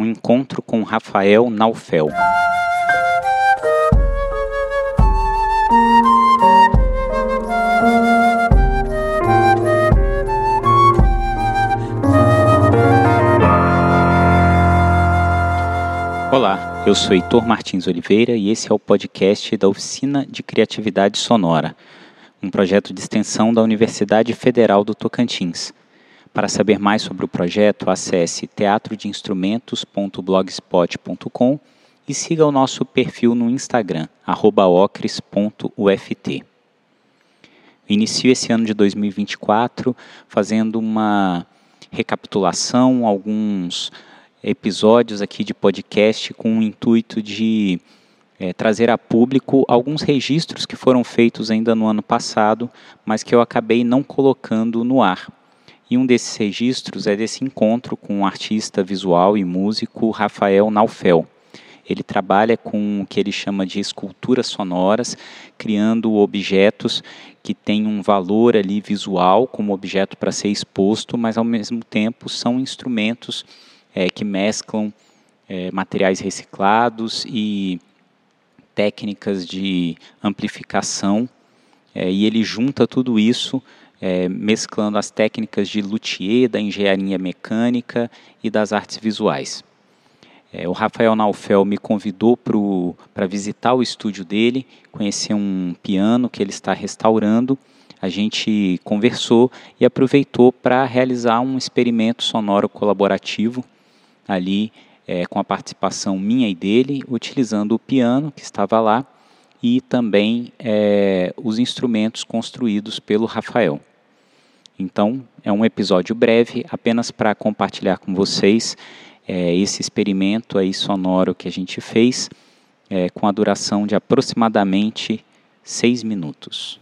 um encontro com Rafael Naufel. Olá, eu sou Heitor Martins Oliveira e esse é o podcast da Oficina de Criatividade Sonora, um projeto de extensão da Universidade Federal do Tocantins. Para saber mais sobre o projeto, acesse teatrodeinstrumentos.blogspot.com e siga o nosso perfil no Instagram, ocres.uft. Inicio esse ano de 2024 fazendo uma recapitulação, alguns episódios aqui de podcast com o intuito de é, trazer a público alguns registros que foram feitos ainda no ano passado, mas que eu acabei não colocando no ar. E um desses registros é desse encontro com o artista visual e músico Rafael Naufel. Ele trabalha com o que ele chama de esculturas sonoras, criando objetos que têm um valor ali visual como objeto para ser exposto, mas ao mesmo tempo são instrumentos é, que mesclam é, materiais reciclados e técnicas de amplificação. É, e ele junta tudo isso é, mesclando as técnicas de luthier, da engenharia mecânica e das artes visuais. É, o Rafael Naufel me convidou para visitar o estúdio dele, conhecer um piano que ele está restaurando. A gente conversou e aproveitou para realizar um experimento sonoro colaborativo ali é, com a participação minha e dele, utilizando o piano que estava lá e também é, os instrumentos construídos pelo Rafael. Então, é um episódio breve, apenas para compartilhar com vocês é, esse experimento aí sonoro que a gente fez, é, com a duração de aproximadamente seis minutos.